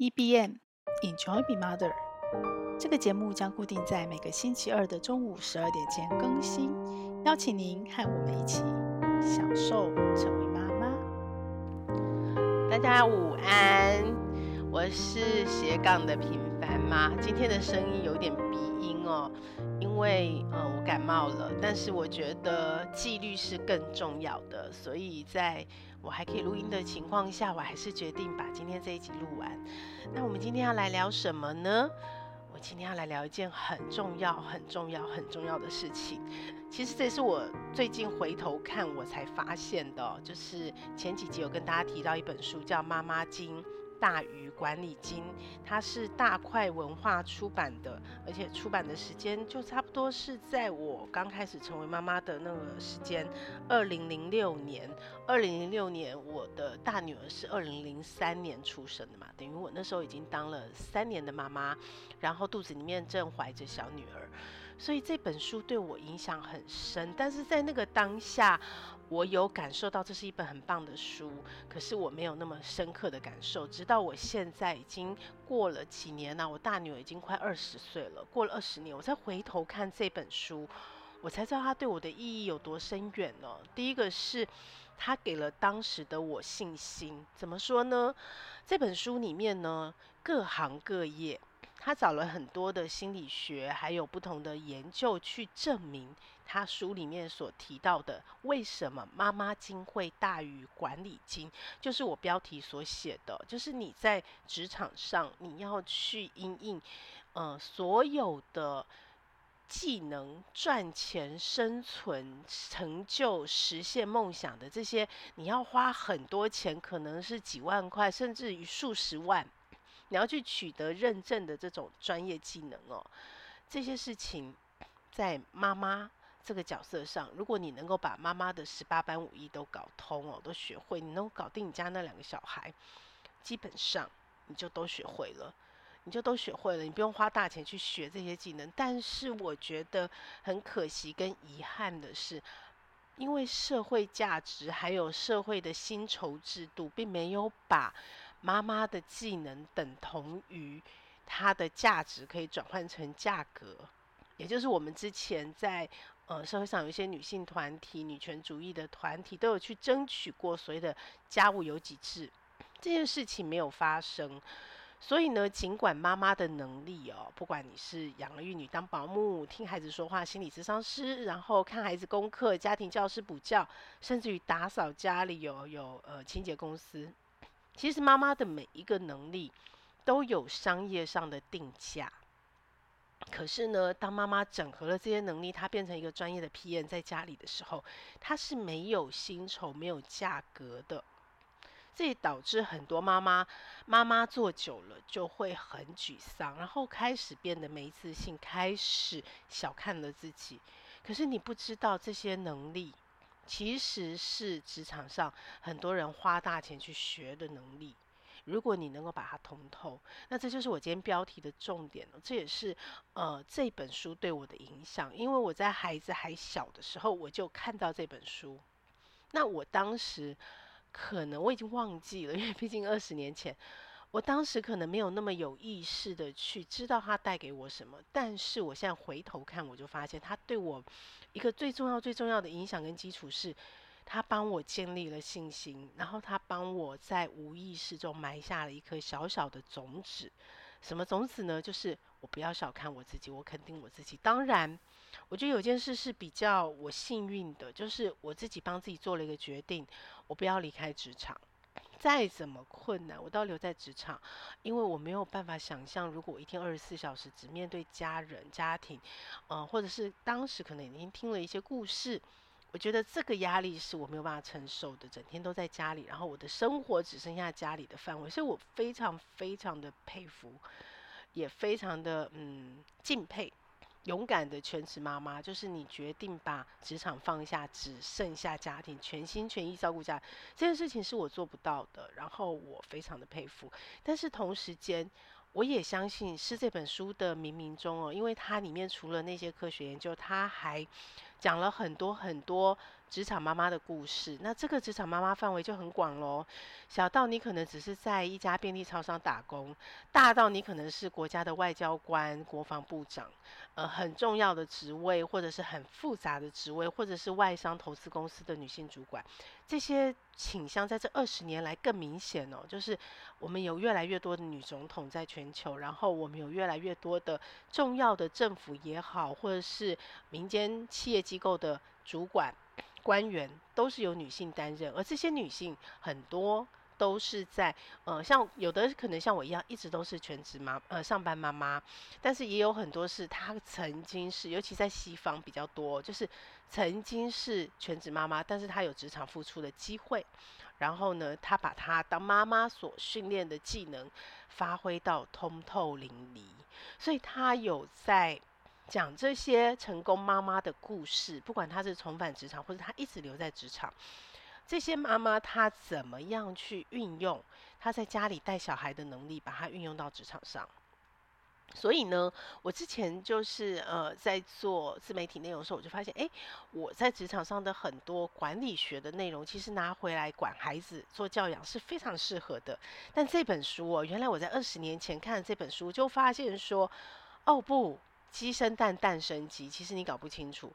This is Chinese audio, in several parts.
EBM Enjoy Be Mother，这个节目将固定在每个星期二的中午十二点前更新，邀请您和我们一起享受成为妈妈。大家午安，我是斜杠的平凡妈，今天的声音有点鼻音哦，因为嗯我感冒了，但是我觉得纪律是更重要的，所以在。我还可以录音的情况下，我还是决定把今天这一集录完。那我们今天要来聊什么呢？我今天要来聊一件很重要、很重要、很重要的事情。其实这是我最近回头看我才发现的，就是前几集有跟大家提到一本书，叫《妈妈经》。大鱼管理经，它是大块文化出版的，而且出版的时间就差不多是在我刚开始成为妈妈的那个时间，二零零六年。二零零六年，我的大女儿是二零零三年出生的嘛，等于我那时候已经当了三年的妈妈，然后肚子里面正怀着小女儿，所以这本书对我影响很深。但是在那个当下，我有感受到这是一本很棒的书，可是我没有那么深刻的感受。直到我现在已经过了几年了，我大女儿已经快二十岁了，过了二十年，我再回头看这本书，我才知道它对我的意义有多深远呢。第一个是它给了当时的我信心，怎么说呢？这本书里面呢，各行各业，他找了很多的心理学，还有不同的研究去证明。他书里面所提到的，为什么妈妈经会大于管理经，就是我标题所写的，就是你在职场上你要去因应，呃，所有的技能、赚钱、生存、成就、实现梦想的这些，你要花很多钱，可能是几万块，甚至于数十万，你要去取得认证的这种专业技能哦，这些事情在妈妈。这个角色上，如果你能够把妈妈的十八般武艺都搞通哦，都学会，你能搞定你家那两个小孩，基本上你就都学会了，你就都学会了，你不用花大钱去学这些技能。但是我觉得很可惜跟遗憾的是，因为社会价值还有社会的薪酬制度，并没有把妈妈的技能等同于她的价值可以转换成价格，也就是我们之前在。呃，社会上有一些女性团体、女权主义的团体都有去争取过所谓的家务有几制，这件事情没有发生。所以呢，尽管妈妈的能力哦，不管你是养儿育女、当保姆、听孩子说话、心理咨商师，然后看孩子功课、家庭教师补教，甚至于打扫家里有有呃清洁公司，其实妈妈的每一个能力都有商业上的定价。可是呢，当妈妈整合了这些能力，她变成一个专业的 PM 在家里的时候，她是没有薪酬、没有价格的。这也导致很多妈妈妈妈做久了就会很沮丧，然后开始变得没自信，开始小看了自己。可是你不知道，这些能力其实是职场上很多人花大钱去学的能力。如果你能够把它通透，那这就是我今天标题的重点了。这也是呃这本书对我的影响，因为我在孩子还小的时候我就看到这本书。那我当时可能我已经忘记了，因为毕竟二十年前，我当时可能没有那么有意识的去知道它带给我什么。但是我现在回头看，我就发现它对我一个最重要、最重要的影响跟基础是。他帮我建立了信心，然后他帮我在无意识中埋下了一颗小小的种子。什么种子呢？就是我不要小看我自己，我肯定我自己。当然，我觉得有件事是比较我幸运的，就是我自己帮自己做了一个决定，我不要离开职场。再怎么困难，我都要留在职场，因为我没有办法想象，如果我一天二十四小时只面对家人、家庭，呃，或者是当时可能已经听了一些故事。我觉得这个压力是我没有办法承受的，整天都在家里，然后我的生活只剩下家里的范围，所以我非常非常的佩服，也非常的嗯敬佩勇敢的全职妈妈，就是你决定把职场放下，只剩下家庭，全心全意照顾家，这件事情是我做不到的，然后我非常的佩服，但是同时间。我也相信是这本书的冥冥中哦，因为它里面除了那些科学研究，它还讲了很多很多职场妈妈的故事。那这个职场妈妈范围就很广喽，小到你可能只是在一家便利超商打工，大到你可能是国家的外交官、国防部长，呃，很重要的职位，或者是很复杂的职位，或者是外商投资公司的女性主管，这些倾向在这二十年来更明显哦，就是我们有越来越多的女总统在全球，然后我们有越来越多的重要的政府也好，或者是民间企业机构的主管官员，都是由女性担任，而这些女性很多。都是在呃，像有的可能像我一样，一直都是全职妈呃上班妈妈，但是也有很多是她曾经是，尤其在西方比较多，就是曾经是全职妈妈，但是她有职场付出的机会，然后呢，她把她当妈妈所训练的技能发挥到通透淋漓，所以她有在讲这些成功妈妈的故事，不管她是重返职场，或者她一直留在职场。这些妈妈她怎么样去运用她在家里带小孩的能力，把它运用到职场上？所以呢，我之前就是呃在做自媒体内容的时候，我就发现，哎，我在职场上的很多管理学的内容，其实拿回来管孩子做教养是非常适合的。但这本书哦，原来我在二十年前看这本书，就发现说，哦不，鸡生蛋，蛋生鸡，其实你搞不清楚，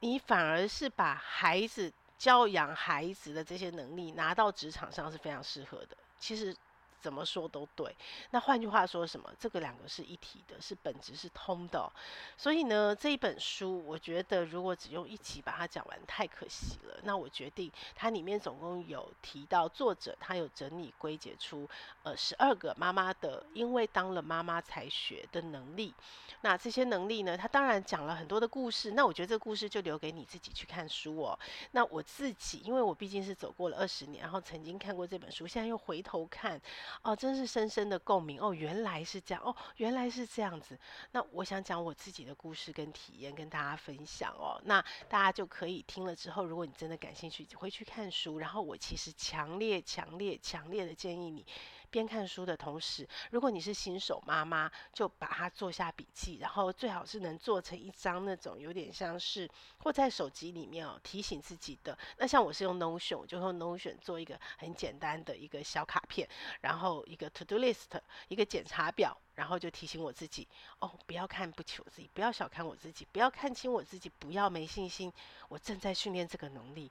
你反而是把孩子。教养孩子的这些能力拿到职场上是非常适合的。其实怎么说都对。那换句话说什么？这个两个是一体的，是本质是通的。所以呢，这一本书我觉得如果只用一集把它讲完太可惜了。那我决定它里面总共有提到作者他有整理归结出呃十二个妈妈的因为当了妈妈才学的能力。那这些能力呢，他当然讲了很多的故事。那我觉得这个故事就留给你自己去看书哦。那我自己，因为我毕竟是走过了二十年，然后曾经看过这本书，现在又回头看，哦，真是深深的共鸣哦。原来是这样哦，原来是这样子。那我想讲我自己的故事跟体验跟大家分享哦。那大家就可以听了之后，如果你真的感兴趣，回去看书。然后我其实强烈、强烈、强烈的建议你。边看书的同时，如果你是新手妈妈，就把它做下笔记，然后最好是能做成一张那种有点像是或在手机里面哦提醒自己的。那像我是用 Notion，我就用 Notion 做一个很简单的一个小卡片，然后一个 To Do List，一个检查表，然后就提醒我自己哦，不要看不起我自己，不要小看我自己，不要看轻我自己，不要没信心，我正在训练这个能力。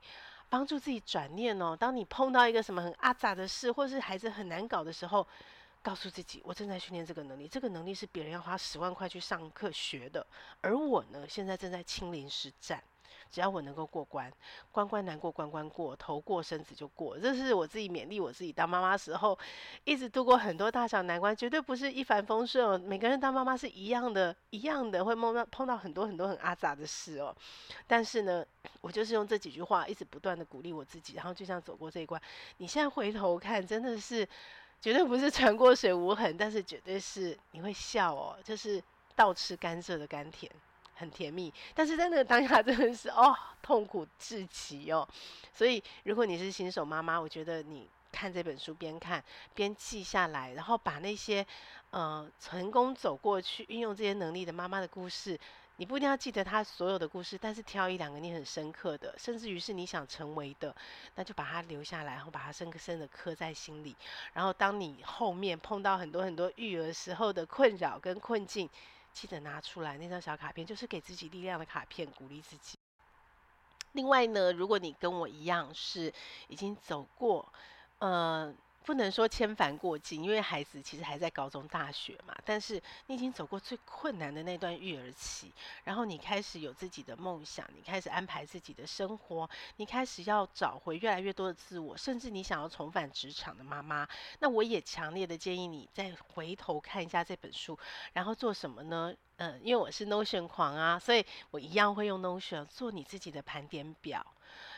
帮助自己转念哦。当你碰到一个什么很阿杂的事，或是孩子很难搞的时候，告诉自己，我正在训练这个能力。这个能力是别人要花十万块去上课学的，而我呢，现在正在亲临实战。只要我能够过关，关关难过关关过，头过身子就过。这是我自己勉励我自己当妈妈时候，一直度过很多大小难关，绝对不是一帆风顺哦。每个人当妈妈是一样的，一样的会碰到碰到很多很多很阿杂的事哦。但是呢，我就是用这几句话，一直不断的鼓励我自己，然后就像走过这一关。你现在回头看，真的是绝对不是船过水无痕，但是绝对是你会笑哦，就是倒吃甘蔗的甘甜。很甜蜜，但是在那个当下真的是哦，痛苦至极哦。所以如果你是新手妈妈，我觉得你看这本书边看边记下来，然后把那些呃成功走过去运用这些能力的妈妈的故事，你不一定要记得她所有的故事，但是挑一两个你很深刻的，甚至于是你想成为的，那就把它留下来，然后把它深深的刻在心里。然后当你后面碰到很多很多育儿时候的困扰跟困境，记得拿出来那张小卡片，就是给自己力量的卡片，鼓励自己。另外呢，如果你跟我一样是已经走过，嗯。不能说千帆过尽，因为孩子其实还在高中、大学嘛。但是你已经走过最困难的那段育儿期，然后你开始有自己的梦想，你开始安排自己的生活，你开始要找回越来越多的自我，甚至你想要重返职场的妈妈，那我也强烈的建议你再回头看一下这本书，然后做什么呢？嗯，因为我是 Notion 狂啊，所以我一样会用 Notion 做你自己的盘点表。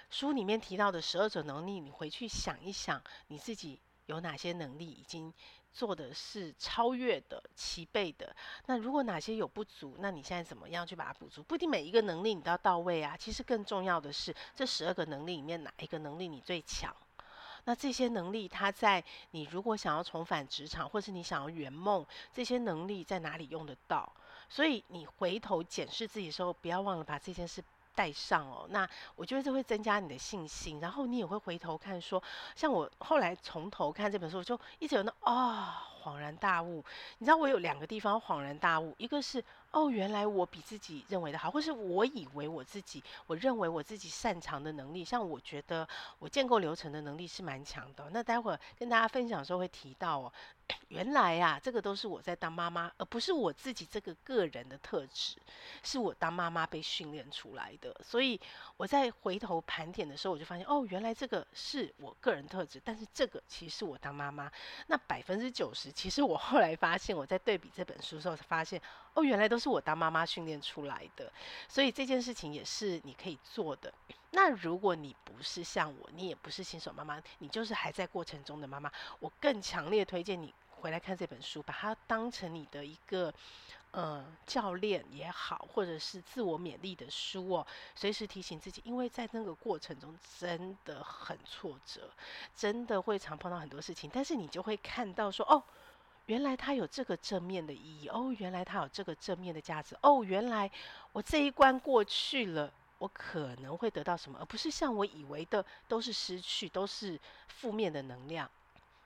书里面提到的十二种能力，你回去想一想，你自己。有哪些能力已经做的是超越的、齐备的？那如果哪些有不足，那你现在怎么样去把它补足？不一定每一个能力你都要到位啊。其实更重要的是，这十二个能力里面哪一个能力你最强？那这些能力，它在你如果想要重返职场，或是你想要圆梦，这些能力在哪里用得到？所以你回头检视自己的时候，不要忘了把这件事带上哦，那我觉得这会增加你的信心，然后你也会回头看说，像我后来从头看这本书，我就一直有那、哦、恍然大悟。你知道我有两个地方恍然大悟，一个是哦，原来我比自己认为的好，或是我以为我自己，我认为我自己擅长的能力，像我觉得我建构流程的能力是蛮强的。那待会儿跟大家分享的时候会提到哦。原来呀、啊，这个都是我在当妈妈，而不是我自己这个个人的特质，是我当妈妈被训练出来的。所以我在回头盘点的时候，我就发现，哦，原来这个是我个人特质，但是这个其实是我当妈妈。那百分之九十，其实我后来发现，我在对比这本书的时候，才发现，哦，原来都是我当妈妈训练出来的。所以这件事情也是你可以做的。那如果你不是像我，你也不是新手妈妈，你就是还在过程中的妈妈，我更强烈推荐你。回来看这本书，把它当成你的一个呃教练也好，或者是自我勉励的书哦，随时提醒自己，因为在那个过程中真的很挫折，真的会常碰到很多事情，但是你就会看到说，哦，原来它有这个正面的意义，哦，原来它有这个正面的价值，哦，原来我这一关过去了，我可能会得到什么，而不是像我以为的都是失去，都是负面的能量。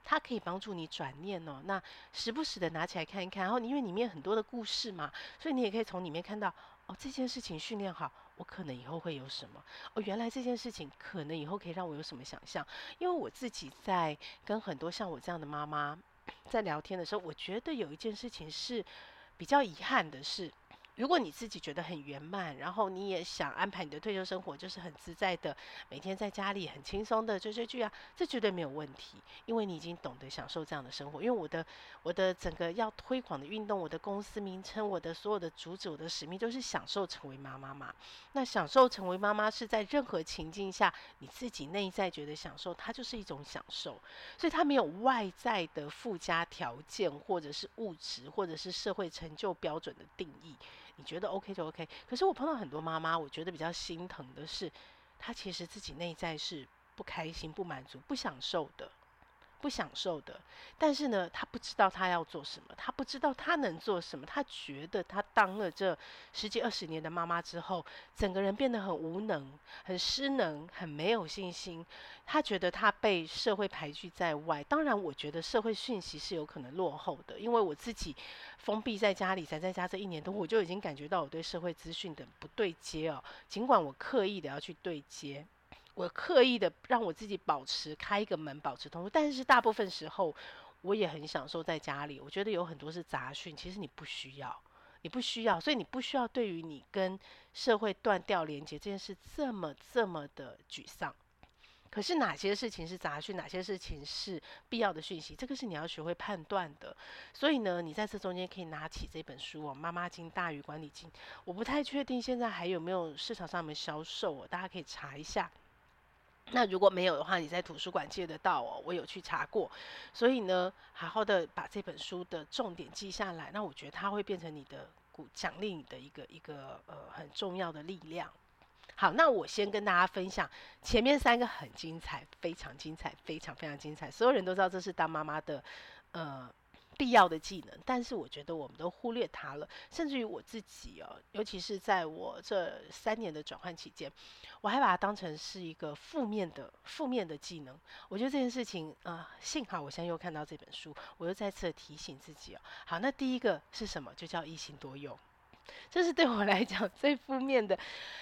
它可以帮助你转念哦，那时不时的拿起来看一看，然后因为里面很多的故事嘛，所以你也可以从里面看到哦，这件事情训练好，我可能以后会有什么哦，原来这件事情可能以后可以让我有什么想象。因为我自己在跟很多像我这样的妈妈 在聊天的时候，我觉得有一件事情是比较遗憾的是。如果你自己觉得很圆满，然后你也想安排你的退休生活，就是很自在的，每天在家里很轻松的追追剧啊，这绝对没有问题，因为你已经懂得享受这样的生活。因为我的我的整个要推广的运动，我的公司名称，我的所有的主旨，我的使命，都是享受成为妈妈嘛。那享受成为妈妈是在任何情境下，你自己内在觉得享受，它就是一种享受，所以它没有外在的附加条件，或者是物质，或者是社会成就标准的定义。你觉得 OK 就 OK，可是我碰到很多妈妈，我觉得比较心疼的是，她其实自己内在是不开心、不满足、不享受的。不享受的，但是呢，他不知道他要做什么，他不知道他能做什么，他觉得他当了这十几二十年的妈妈之后，整个人变得很无能、很失能、很没有信心。他觉得他被社会排拒在外。当然，我觉得社会讯息是有可能落后的，因为我自己封闭在家里，宅在家这一年多，我就已经感觉到我对社会资讯的不对接哦。尽管我刻意的要去对接。我刻意的让我自己保持开一个门，保持通路，但是大部分时候我也很享受在家里。我觉得有很多是杂讯，其实你不需要，你不需要，所以你不需要对于你跟社会断掉连接这件事这么这么的沮丧。可是哪些事情是杂讯，哪些事情是必要的讯息，这个是你要学会判断的。所以呢，你在这中间可以拿起这本书哦，《妈妈经大于管理经》。我不太确定现在还有没有市场上面销售哦，大家可以查一下。那如果没有的话，你在图书馆借得到哦。我有去查过，所以呢，好好的把这本书的重点记下来。那我觉得它会变成你的鼓奖励你的一个一个呃很重要的力量。好，那我先跟大家分享前面三个很精彩，非常精彩，非常非常精彩。所有人都知道这是当妈妈的呃。必要的技能，但是我觉得我们都忽略它了。甚至于我自己哦，尤其是在我这三年的转换期间，我还把它当成是一个负面的负面的技能。我觉得这件事情啊、幸好我现在又看到这本书，我又再次提醒自己哦。好，那第一个是什么？就叫一心多用。这是对我来讲最负面的。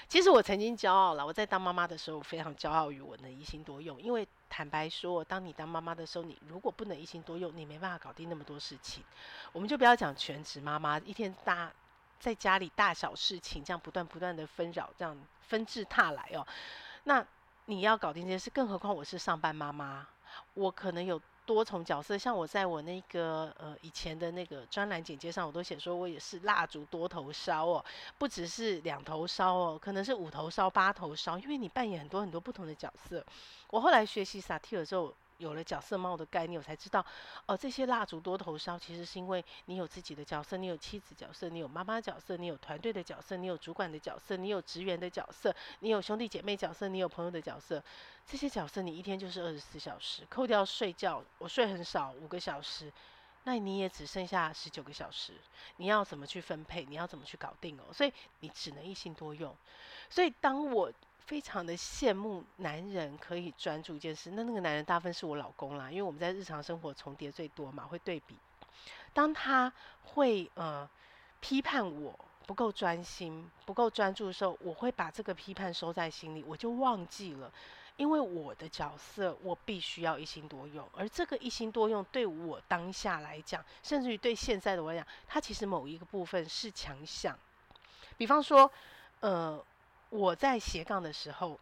其实我曾经骄傲了，我在当妈妈的时候非常骄傲于我能一心多用。因为坦白说，当你当妈妈的时候，你如果不能一心多用，你没办法搞定那么多事情。我们就不要讲全职妈妈，一天大在家里大小事情这样不断不断的纷扰，这样纷至沓来哦。那你要搞定这件事，更何况我是上班妈妈，我可能有。多重角色，像我在我那个呃以前的那个专栏简介上，我都写说我也是蜡烛多头烧哦，不只是两头烧哦，可能是五头烧、八头烧，因为你扮演很多很多不同的角色。我后来学习萨提尔之后。有了角色帽的概念，我才知道，哦，这些蜡烛多头烧，其实是因为你有自己的角色，你有妻子角色，你有妈妈角色，你有团队的角色，你有主管的角色，你有职员的角色，你有兄弟姐妹角色，你有朋友的角色。这些角色你一天就是二十四小时，扣掉睡觉，我睡很少，五个小时，那你也只剩下十九个小时，你要怎么去分配？你要怎么去搞定哦？所以你只能一心多用。所以当我非常的羡慕男人可以专注一件事，那那个男人大部分是我老公啦，因为我们在日常生活重叠最多嘛，会对比。当他会呃批判我不够专心、不够专注的时候，我会把这个批判收在心里，我就忘记了，因为我的角色我必须要一心多用，而这个一心多用对我当下来讲，甚至于对现在的我来讲，它其实某一个部分是强项。比方说，呃。我在斜杠的时候，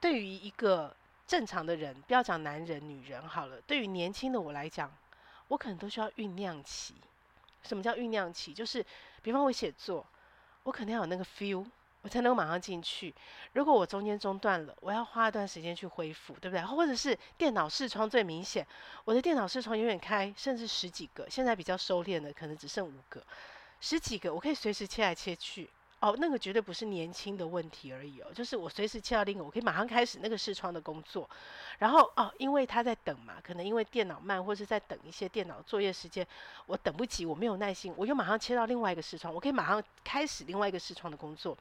对于一个正常的人，不要讲男人、女人好了，对于年轻的我来讲，我可能都需要酝酿期。什么叫酝酿期？就是，比方我写作，我可能要有那个 feel，我才能够马上进去。如果我中间中断了，我要花一段时间去恢复，对不对？或者是电脑视窗最明显，我的电脑视窗永远开，甚至十几个，现在比较收敛的，可能只剩五个、十几个，我可以随时切来切去。哦，那个绝对不是年轻的问题而已哦，就是我随时切到另一个，我可以马上开始那个视窗的工作。然后哦，因为他在等嘛，可能因为电脑慢，或是在等一些电脑作业时间，我等不及，我没有耐心，我又马上切到另外一个视窗，我可以马上开始另外一个视窗的工作。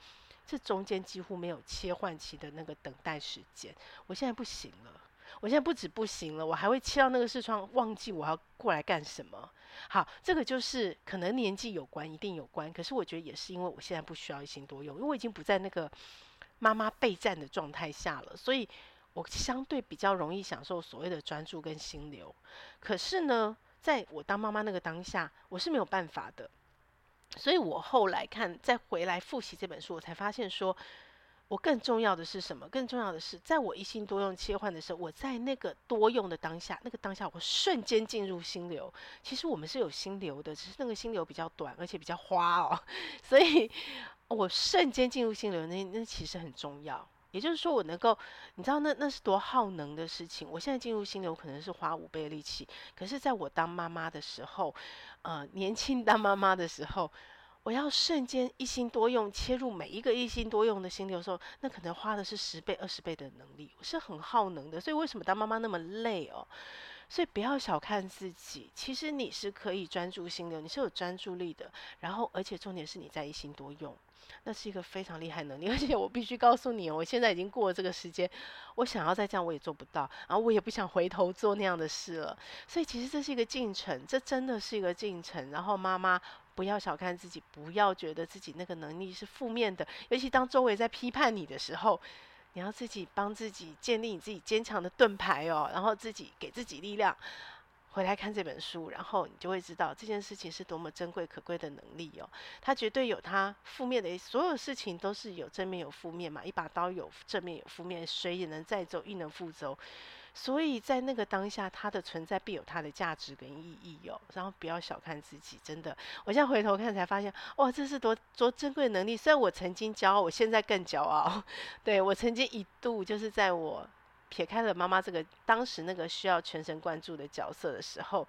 这中间几乎没有切换期的那个等待时间，我现在不行了。我现在不止不行了，我还会切到那个视窗，忘记我要过来干什么。好，这个就是可能年纪有关，一定有关。可是我觉得也是因为我现在不需要一心多用，因为我已经不在那个妈妈备战的状态下了，所以我相对比较容易享受所谓的专注跟心流。可是呢，在我当妈妈那个当下，我是没有办法的。所以我后来看，再回来复习这本书，我才发现说。我更重要的是什么？更重要的是，在我一心多用切换的时候，我在那个多用的当下，那个当下我瞬间进入心流。其实我们是有心流的，只是那个心流比较短，而且比较花哦。所以我瞬间进入心流，那那其实很重要。也就是说，我能够，你知道那那是多耗能的事情。我现在进入心流可能是花五倍力气，可是在我当妈妈的时候，呃，年轻当妈妈的时候。我要瞬间一心多用，切入每一个一心多用的心流的时候，那可能花的是十倍、二十倍的能力，是很耗能的。所以为什么当妈妈那么累哦？所以不要小看自己，其实你是可以专注心流，你是有专注力的。然后，而且重点是你在一心多用，那是一个非常厉害能力。而且我必须告诉你，我现在已经过了这个时间，我想要再这样我也做不到，然后我也不想回头做那样的事了。所以其实这是一个进程，这真的是一个进程。然后妈妈。不要小看自己，不要觉得自己那个能力是负面的。尤其当周围在批判你的时候，你要自己帮自己建立你自己坚强的盾牌哦，然后自己给自己力量。回来看这本书，然后你就会知道这件事情是多么珍贵可贵的能力哦。它绝对有它负面的，所有事情都是有正面有负面嘛。一把刀有正面有负面，水也能载舟，亦能覆舟。所以在那个当下，它的存在必有它的价值跟意义哦。然后不要小看自己，真的，我现在回头看才发现，哇，这是多多珍贵的能力。虽然我曾经骄傲，我现在更骄傲。对，我曾经一度就是在我撇开了妈妈这个当时那个需要全神贯注的角色的时候。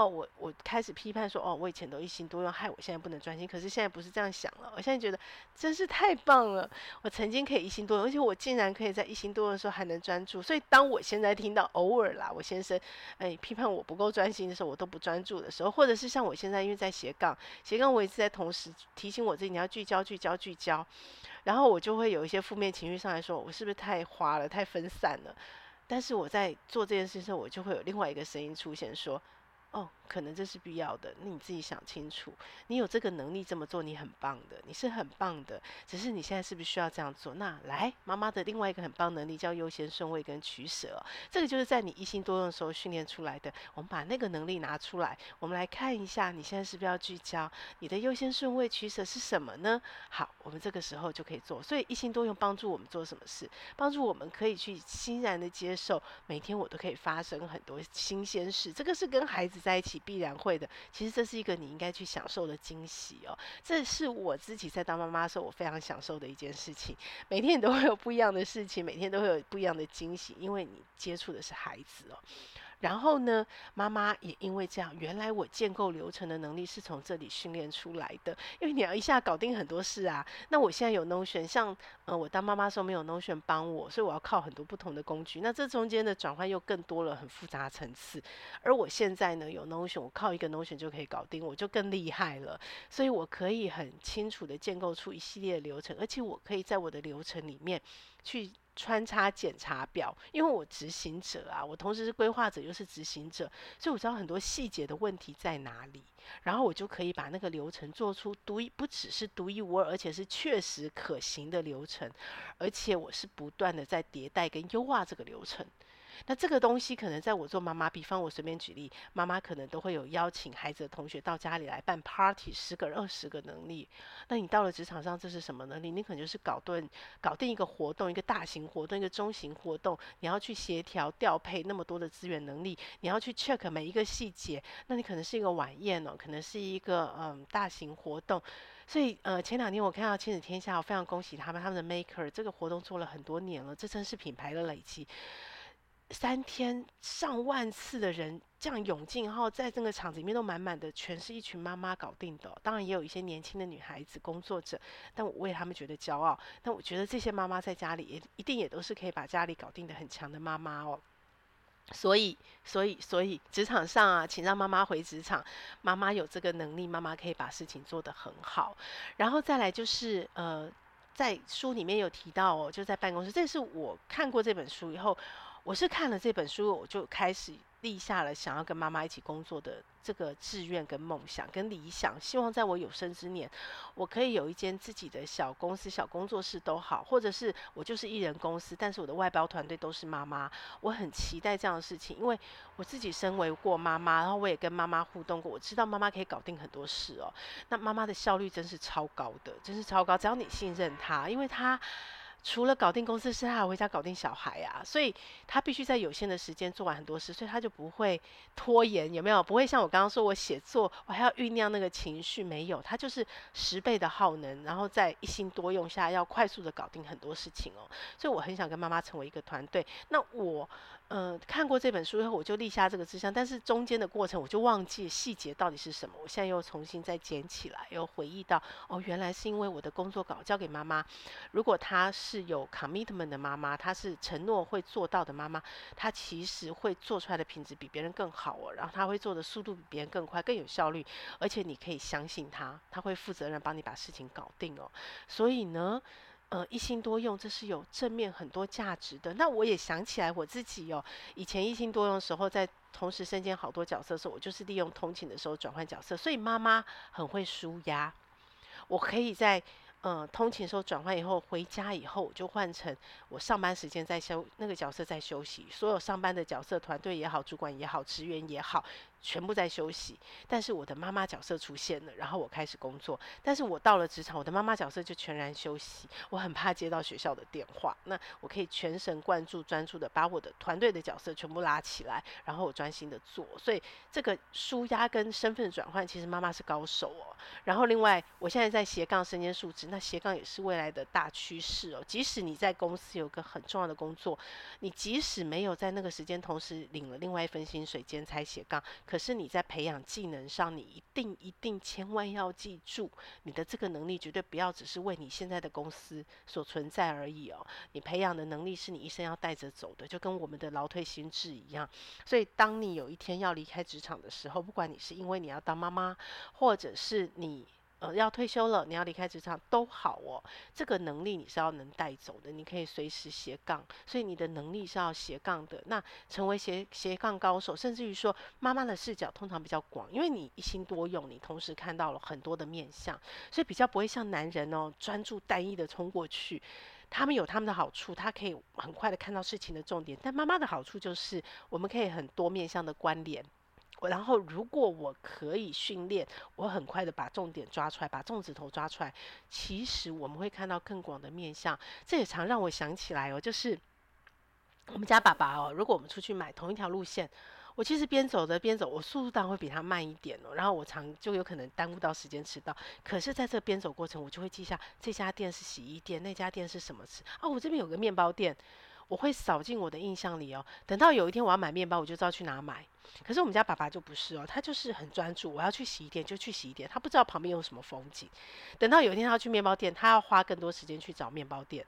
哦，我我开始批判说，哦，我以前都一心多用，害我现在不能专心。可是现在不是这样想了，我现在觉得真是太棒了。我曾经可以一心多用，而且我竟然可以在一心多用的时候还能专注。所以当我现在听到偶尔啦，我先生哎批判我不够专心的时候，我都不专注的时候，或者是像我现在因为在斜杠，斜杠我一直在同时提醒我自己，你要聚焦、聚焦、聚焦。然后我就会有一些负面情绪上来说，我是不是太花了、太分散了？但是我在做这件事的时候，我就会有另外一个声音出现说。哦，可能这是必要的，那你自己想清楚。你有这个能力这么做，你很棒的，你是很棒的。只是你现在是不是需要这样做？那来，妈妈的另外一个很棒能力叫优先顺位跟取舍，这个就是在你一心多用的时候训练出来的。我们把那个能力拿出来，我们来看一下，你现在是不是要聚焦？你的优先顺位取舍是什么呢？好，我们这个时候就可以做。所以一心多用帮助我们做什么事？帮助我们可以去欣然的接受，每天我都可以发生很多新鲜事。这个是跟孩子。在一起必然会的，其实这是一个你应该去享受的惊喜哦。这是我自己在当妈妈的时候，我非常享受的一件事情。每天你都会有不一样的事情，每天都会有不一样的惊喜，因为你接触的是孩子哦。然后呢，妈妈也因为这样，原来我建构流程的能力是从这里训练出来的。因为你要一下搞定很多事啊。那我现在有 Notion，像呃，我当妈妈时候没有 Notion 帮我，所以我要靠很多不同的工具。那这中间的转换又更多了很复杂层次。而我现在呢，有 Notion，我靠一个 Notion 就可以搞定，我就更厉害了。所以我可以很清楚地建构出一系列的流程，而且我可以在我的流程里面去。穿插检查表，因为我执行者啊，我同时是规划者又是执行者，所以我知道很多细节的问题在哪里，然后我就可以把那个流程做出独一，不只是独一无二，而且是确实可行的流程，而且我是不断的在迭代跟优化这个流程。那这个东西可能在我做妈妈，比方我随便举例，妈妈可能都会有邀请孩子的同学到家里来办 party，十个、二十个能力。那你到了职场上，这是什么能力？你可能就是搞定搞定一个活动，一个大型活动，一个中型活动，你要去协调调配那么多的资源能力，你要去 check 每一个细节。那你可能是一个晚宴哦，可能是一个嗯大型活动。所以呃前两天我看到亲子天下，我非常恭喜他们，他们的 maker 这个活动做了很多年了，这真是品牌的累积。三天上万次的人这样涌进，然后在这个场子里面都满满的，全是一群妈妈搞定的。当然也有一些年轻的女孩子工作者，但我为他们觉得骄傲。但我觉得这些妈妈在家里也一定也都是可以把家里搞定的很强的妈妈哦。所以，所以，所以职场上啊，请让妈妈回职场，妈妈有这个能力，妈妈可以把事情做得很好。然后再来就是呃，在书里面有提到哦，就在办公室，这是我看过这本书以后。我是看了这本书，我就开始立下了想要跟妈妈一起工作的这个志愿、跟梦想、跟理想。希望在我有生之年，我可以有一间自己的小公司、小工作室都好，或者是我就是艺人公司，但是我的外包团队都是妈妈。我很期待这样的事情，因为我自己身为过妈妈，然后我也跟妈妈互动过，我知道妈妈可以搞定很多事哦。那妈妈的效率真是超高的，真是超高。只要你信任她，因为她。除了搞定公司事，他还回家搞定小孩啊，所以他必须在有限的时间做完很多事，所以他就不会拖延，有没有？不会像我刚刚说，我写作我还要酝酿那个情绪，没有，他就是十倍的耗能，然后在一心多用下，要快速的搞定很多事情哦。所以我很想跟妈妈成为一个团队。那我。嗯、看过这本书以后，我就立下这个志向，但是中间的过程我就忘记细节到底是什么。我现在又重新再捡起来，又回忆到，哦，原来是因为我的工作稿交给妈妈。如果她是有 commitment 的妈妈，她是承诺会做到的妈妈，她其实会做出来的品质比别人更好哦，然后她会做的速度比别人更快，更有效率，而且你可以相信她，她会负责任帮你把事情搞定哦。所以呢。呃，一心多用，这是有正面很多价值的。那我也想起来我自己哦，以前一心多用的时候，在同时身兼好多角色的时候，我就是利用通勤的时候转换角色。所以妈妈很会纾压，我可以在呃通勤时候转换以后，回家以后我就换成我上班时间在休那个角色在休息，所有上班的角色，团队也好，主管也好，职员也好。全部在休息，但是我的妈妈角色出现了，然后我开始工作。但是我到了职场，我的妈妈角色就全然休息。我很怕接到学校的电话，那我可以全神贯注、专注的把我的团队的角色全部拉起来，然后我专心的做。所以这个舒压跟身份转换，其实妈妈是高手哦。然后另外，我现在在斜杠身兼数职，那斜杠也是未来的大趋势哦。即使你在公司有个很重要的工作，你即使没有在那个时间同时领了另外一份薪水兼差斜杠。可是你在培养技能上，你一定一定千万要记住，你的这个能力绝对不要只是为你现在的公司所存在而已哦。你培养的能力是你一生要带着走的，就跟我们的劳退心智一样。所以，当你有一天要离开职场的时候，不管你是因为你要当妈妈，或者是你。呃，要退休了，你要离开职场都好哦。这个能力你是要能带走的，你可以随时斜杠，所以你的能力是要斜杠的。那成为斜斜杠高手，甚至于说妈妈的视角通常比较广，因为你一心多用，你同时看到了很多的面相，所以比较不会像男人哦，专注单一的冲过去。他们有他们的好处，他可以很快的看到事情的重点。但妈妈的好处就是，我们可以很多面向的关联。然后，如果我可以训练，我很快的把重点抓出来，把重指头抓出来。其实我们会看到更广的面向。这也常让我想起来哦，就是我们家爸爸哦，如果我们出去买同一条路线，我其实边走着边走，我速度当然会比他慢一点哦。然后我常就有可能耽误到时间迟到。可是在这边走过程，我就会记下这家店是洗衣店，那家店是什么吃啊？我这边有个面包店。我会扫进我的印象里哦。等到有一天我要买面包，我就知道去哪买。可是我们家爸爸就不是哦，他就是很专注。我要去洗衣店就去洗衣店，他不知道旁边有什么风景。等到有一天他要去面包店，他要花更多时间去找面包店。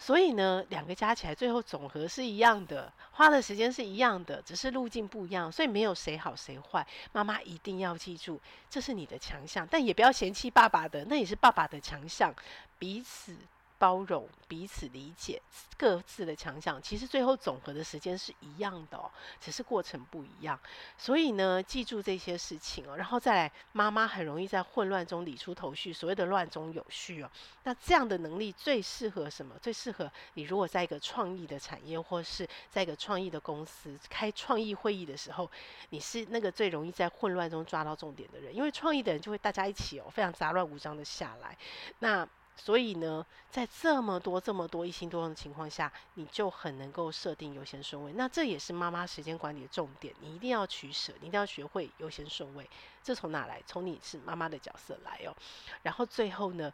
所以呢，两个加起来最后总和是一样的，花的时间是一样的，只是路径不一样。所以没有谁好谁坏。妈妈一定要记住，这是你的强项，但也不要嫌弃爸爸的，那也是爸爸的强项，彼此。包容，彼此理解各自的强项，其实最后总和的时间是一样的哦，只是过程不一样。所以呢，记住这些事情哦，然后再来，妈妈很容易在混乱中理出头绪，所谓的乱中有序哦。那这样的能力最适合什么？最适合你如果在一个创意的产业，或是在一个创意的公司开创意会议的时候，你是那个最容易在混乱中抓到重点的人，因为创意的人就会大家一起哦，非常杂乱无章的下来。那所以呢，在这么多、这么多一心多用的情况下，你就很能够设定优先顺位。那这也是妈妈时间管理的重点，你一定要取舍，你一定要学会优先顺位。这从哪来？从你是妈妈的角色来哦。然后最后呢，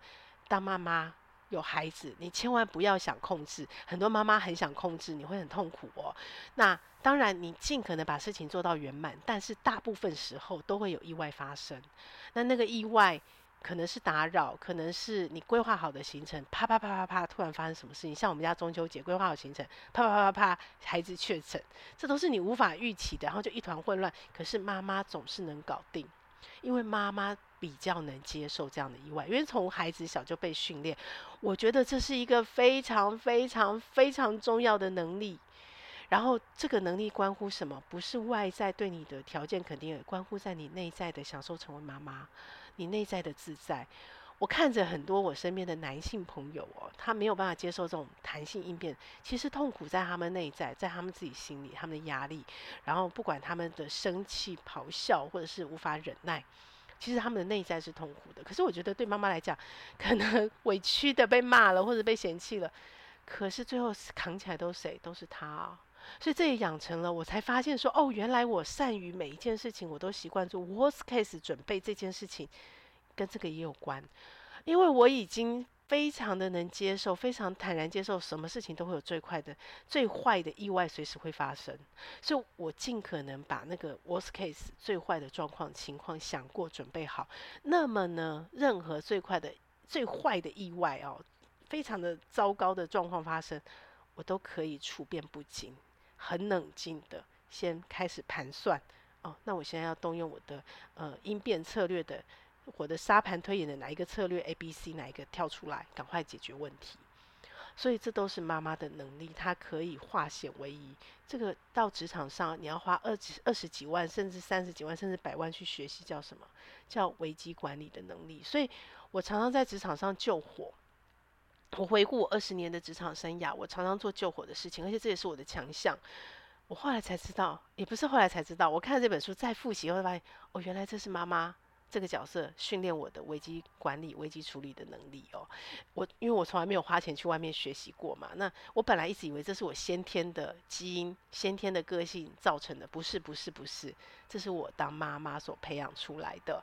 当妈妈有孩子，你千万不要想控制。很多妈妈很想控制，你会很痛苦哦。那当然，你尽可能把事情做到圆满，但是大部分时候都会有意外发生。那那个意外。可能是打扰，可能是你规划好的行程，啪啪啪啪啪，突然发生什么事情？像我们家中秋节规划好行程，啪啪啪啪啪，孩子确诊，这都是你无法预期的，然后就一团混乱。可是妈妈总是能搞定，因为妈妈比较能接受这样的意外，因为从孩子小就被训练。我觉得这是一个非常非常非常重要的能力。然后这个能力关乎什么？不是外在对你的条件肯定，也关乎在你内在的享受成为妈妈。你内在的自在，我看着很多我身边的男性朋友哦，他没有办法接受这种弹性应变，其实痛苦在他们内在，在他们自己心里，他们的压力，然后不管他们的生气、咆哮，或者是无法忍耐，其实他们的内在是痛苦的。可是我觉得对妈妈来讲，可能 委屈的被骂了或者被嫌弃了，可是最后扛起来都是谁？都是他。所以这也养成了，我才发现说，哦，原来我善于每一件事情，我都习惯做 worst case 准备这件事情，跟这个也有关，因为我已经非常的能接受，非常坦然接受，什么事情都会有最快的、最坏的意外随时会发生，所以我尽可能把那个 worst case 最坏的状况情况想过准备好。那么呢，任何最快的、最坏的意外哦，非常的糟糕的状况发生，我都可以处变不惊。很冷静的，先开始盘算哦。那我现在要动用我的呃应变策略的，我的沙盘推演的哪一个策略 A、B、C 哪一个跳出来，赶快解决问题。所以这都是妈妈的能力，她可以化险为夷。这个到职场上，你要花二几二十几万，甚至三十几万，甚至百万去学习，叫什么？叫危机管理的能力。所以我常常在职场上救火。我回顾我二十年的职场生涯，我常常做救火的事情，而且这也是我的强项。我后来才知道，也不是后来才知道，我看这本书再复习，会发现哦，原来这是妈妈这个角色训练我的危机管理、危机处理的能力哦。我因为我从来没有花钱去外面学习过嘛，那我本来一直以为这是我先天的基因、先天的个性造成的，不是，不是，不是，这是我当妈妈所培养出来的。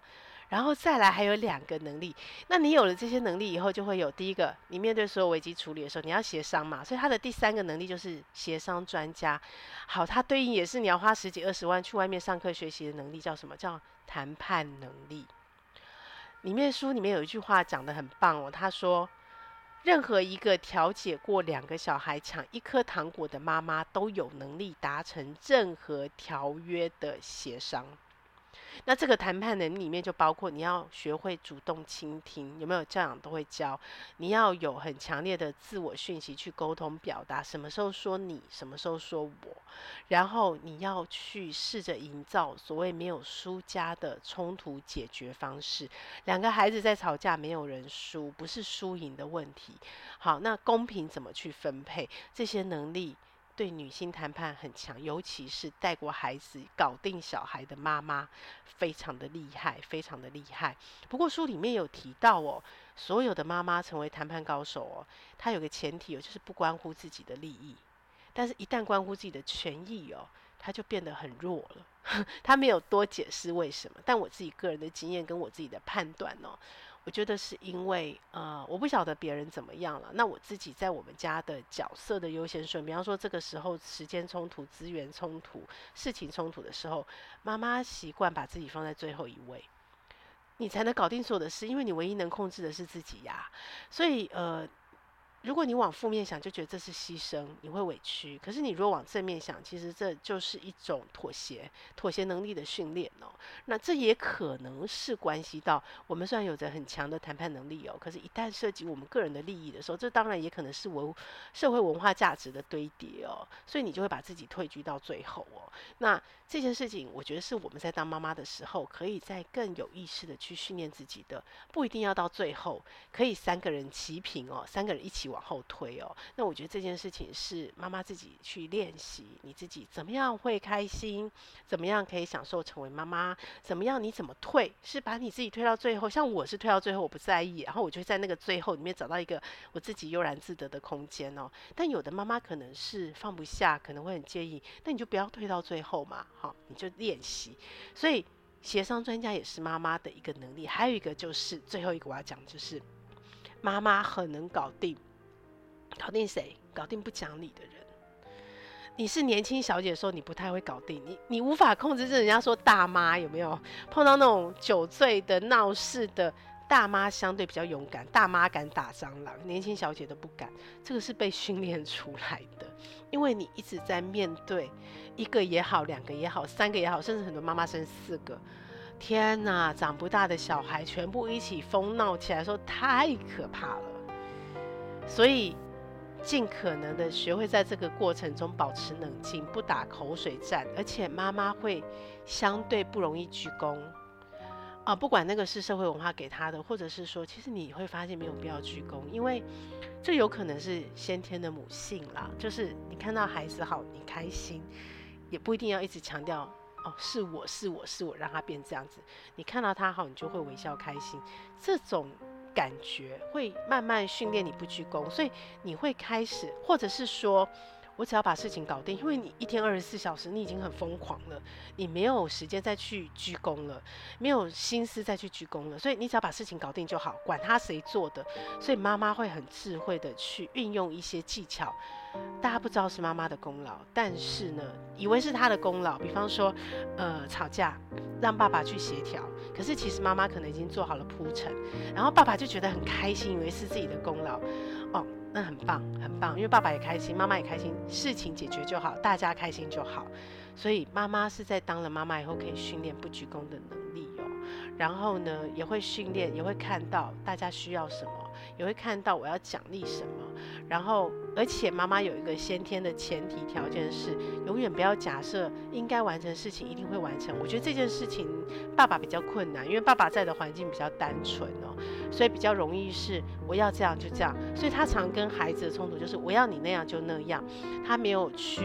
然后再来还有两个能力，那你有了这些能力以后，就会有第一个，你面对所有危机处理的时候，你要协商嘛，所以他的第三个能力就是协商专家。好，它对应也是你要花十几二十万去外面上课学习的能力，叫什么？叫谈判能力。里面书里面有一句话讲得很棒哦，他说，任何一个调解过两个小孩抢一颗糖果的妈妈，都有能力达成任何条约的协商。那这个谈判能力里面就包括你要学会主动倾听，有没有教养都会教。你要有很强烈的自我讯息去沟通表达，什么时候说你，什么时候说我。然后你要去试着营造所谓没有输家的冲突解决方式。两个孩子在吵架，没有人输，不是输赢的问题。好，那公平怎么去分配这些能力？对女性谈判很强，尤其是带过孩子、搞定小孩的妈妈，非常的厉害，非常的厉害。不过书里面有提到哦，所有的妈妈成为谈判高手哦，她有个前提哦，就是不关乎自己的利益。但是，一旦关乎自己的权益哦，她就变得很弱了。她没有多解释为什么，但我自己个人的经验跟我自己的判断哦。我觉得是因为，呃，我不晓得别人怎么样了。那我自己在我们家的角色的优先顺，比方说这个时候时间冲突、资源冲突、事情冲突的时候，妈妈习惯把自己放在最后一位，你才能搞定所有的事，因为你唯一能控制的是自己呀。所以，呃。如果你往负面想，就觉得这是牺牲，你会委屈。可是你如果往正面想，其实这就是一种妥协，妥协能力的训练哦。那这也可能是关系到我们虽然有着很强的谈判能力哦，可是，一旦涉及我们个人的利益的时候，这当然也可能是文社会文化价值的堆叠哦。所以你就会把自己退居到最后哦。那这件事情，我觉得是我们在当妈妈的时候，可以再更有意识的去训练自己的，不一定要到最后，可以三个人齐平哦，三个人一起往。后推哦，那我觉得这件事情是妈妈自己去练习，你自己怎么样会开心，怎么样可以享受成为妈妈，怎么样你怎么退，是把你自己推到最后，像我是推到最后我不在意，然后我就在那个最后里面找到一个我自己悠然自得的空间哦。但有的妈妈可能是放不下，可能会很介意，那你就不要推到最后嘛，好，你就练习。所以协商专家也是妈妈的一个能力，还有一个就是最后一个我要讲就是妈妈很能搞定。搞定谁？搞定不讲理的人。你是年轻小姐的时候，你不太会搞定你，你无法控制。这人家说大妈有没有碰到那种酒醉的闹事的大妈，相对比较勇敢。大妈敢打蟑螂，年轻小姐都不敢。这个是被训练出来的，因为你一直在面对一个也好，两个也好，三个也好，甚至很多妈妈生四个。天哪，长不大的小孩全部一起疯闹起来的时候，太可怕了。所以。尽可能的学会在这个过程中保持冷静，不打口水战，而且妈妈会相对不容易鞠躬啊。不管那个是社会文化给他的，或者是说，其实你会发现没有必要鞠躬，因为这有可能是先天的母性啦。就是你看到孩子好，你开心，也不一定要一直强调哦，是我是我是我让他变这样子。你看到他好，你就会微笑开心。这种。感觉会慢慢训练你不鞠躬，所以你会开始，或者是说，我只要把事情搞定，因为你一天二十四小时，你已经很疯狂了，你没有时间再去鞠躬了，没有心思再去鞠躬了，所以你只要把事情搞定就好，管他谁做的。所以妈妈会很智慧的去运用一些技巧。大家不知道是妈妈的功劳，但是呢，以为是她的功劳。比方说，呃，吵架让爸爸去协调，可是其实妈妈可能已经做好了铺陈，然后爸爸就觉得很开心，以为是自己的功劳。哦，那很棒，很棒，因为爸爸也开心，妈妈也开心，事情解决就好，大家开心就好。所以妈妈是在当了妈妈以后可以训练不鞠躬的能力哦。然后呢，也会训练，也会看到大家需要什么，也会看到我要奖励什么。然后，而且妈妈有一个先天的前提条件是，永远不要假设应该完成的事情一定会完成。我觉得这件事情爸爸比较困难，因为爸爸在的环境比较单纯哦，所以比较容易是我要这样就这样。所以他常跟孩子的冲突就是我要你那样就那样，他没有去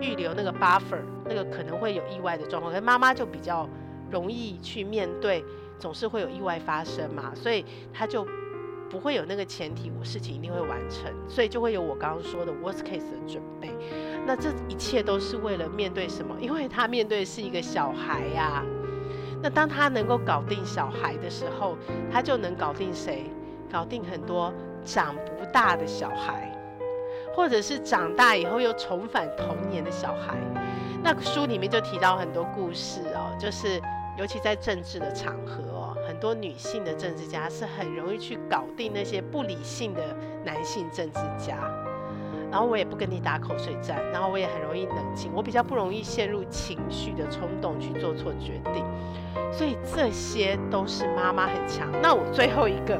预留那个 buffer，那个可能会有意外的状况。可是妈妈就比较。容易去面对，总是会有意外发生嘛，所以他就不会有那个前提，我事情一定会完成，所以就会有我刚刚说的 worst case 的准备。那这一切都是为了面对什么？因为他面对是一个小孩呀。那当他能够搞定小孩的时候，他就能搞定谁？搞定很多长不大的小孩，或者是长大以后又重返童年的小孩。那书里面就提到很多故事哦，就是。尤其在政治的场合，多女性的政治家是很容易去搞定那些不理性的男性政治家。然后我也不跟你打口水战，然后我也很容易冷静，我比较不容易陷入情绪的冲动去做错决定。所以这些都是妈妈很强。那我最后一个，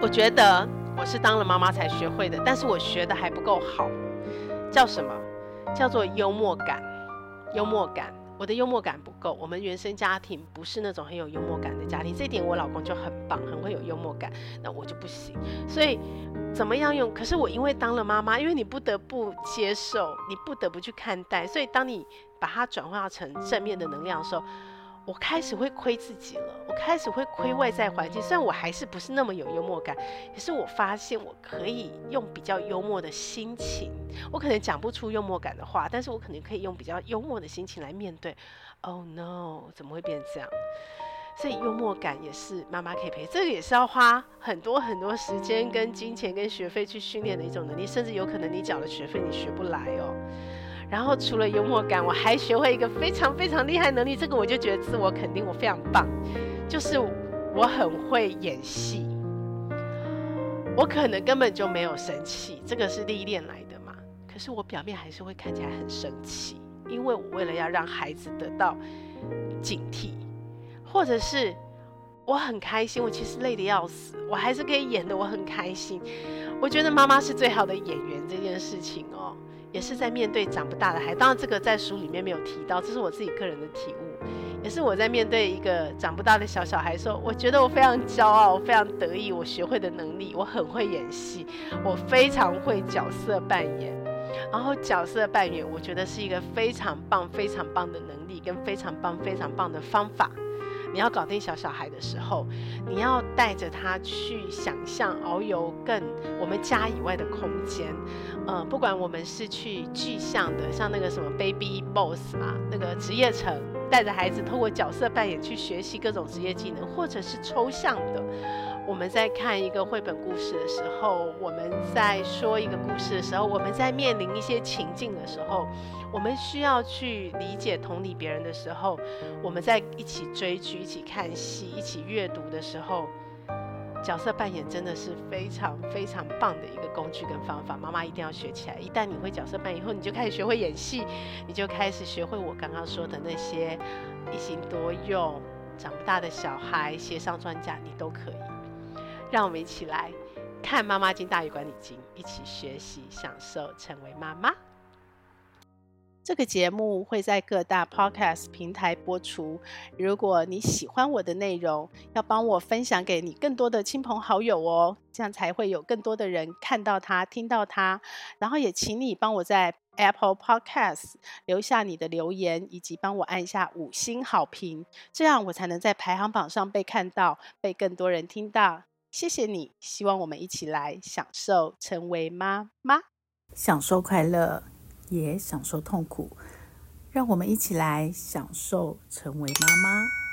我觉得我是当了妈妈才学会的，但是我学的还不够好，叫什么？叫做幽默感，幽默感。我的幽默感不够，我们原生家庭不是那种很有幽默感的家庭，这点我老公就很棒，很会有幽默感，那我就不行。所以怎么样用？可是我因为当了妈妈，因为你不得不接受，你不得不去看待，所以当你把它转化成正面的能量的时候。我开始会亏自己了，我开始会亏外在环境。虽然我还是不是那么有幽默感，可是我发现我可以用比较幽默的心情。我可能讲不出幽默感的话，但是我可能可以用比较幽默的心情来面对。Oh no，怎么会变这样？所以幽默感也是妈妈可以培养，这个也是要花很多很多时间、跟金钱、跟学费去训练的一种能力，甚至有可能你缴了学费你学不来哦。然后除了幽默感，我还学会一个非常非常厉害能力，这个我就觉得自我肯定，我非常棒，就是我很会演戏。我可能根本就没有生气，这个是历练来的嘛。可是我表面还是会看起来很生气，因为我为了要让孩子得到警惕，或者是我很开心，我其实累得要死，我还是可以演得我很开心。我觉得妈妈是最好的演员这件事情哦，也是在面对长不大的孩。当然这个在书里面没有提到，这是我自己个人的体悟。也是我在面对一个长不大的小小孩说，我觉得我非常骄傲，我非常得意，我学会的能力，我很会演戏，我非常会角色扮演。然后角色扮演，我觉得是一个非常棒、非常棒的能力，跟非常棒、非常棒的方法。你要搞定小小孩的时候，你要带着他去想象遨游更我们家以外的空间。呃，不管我们是去具象的，像那个什么 Baby Boss 嘛，那个职业城，带着孩子透过角色扮演去学习各种职业技能，或者是抽象的。我们在看一个绘本故事的时候，我们在说一个故事的时候，我们在面临一些情境的时候，我们需要去理解、同理别人的时候，我们在一起追剧、一起看戏、一起阅读的时候，角色扮演真的是非常非常棒的一个工具跟方法。妈妈一定要学起来。一旦你会角色扮演以后，你就开始学会演戏，你就开始学会我刚刚说的那些一心多用、长不大的小孩、协商专家，你都可以。让我们一起来看《妈妈经大鱼管理经》，一起学习、享受成为妈妈。这个节目会在各大 Podcast 平台播出。如果你喜欢我的内容，要帮我分享给你更多的亲朋好友哦，这样才会有更多的人看到它、听到它。然后也请你帮我在 Apple Podcast 留下你的留言，以及帮我按下五星好评，这样我才能在排行榜上被看到，被更多人听到。谢谢你，希望我们一起来享受成为妈妈，享受快乐，也享受痛苦。让我们一起来享受成为妈妈。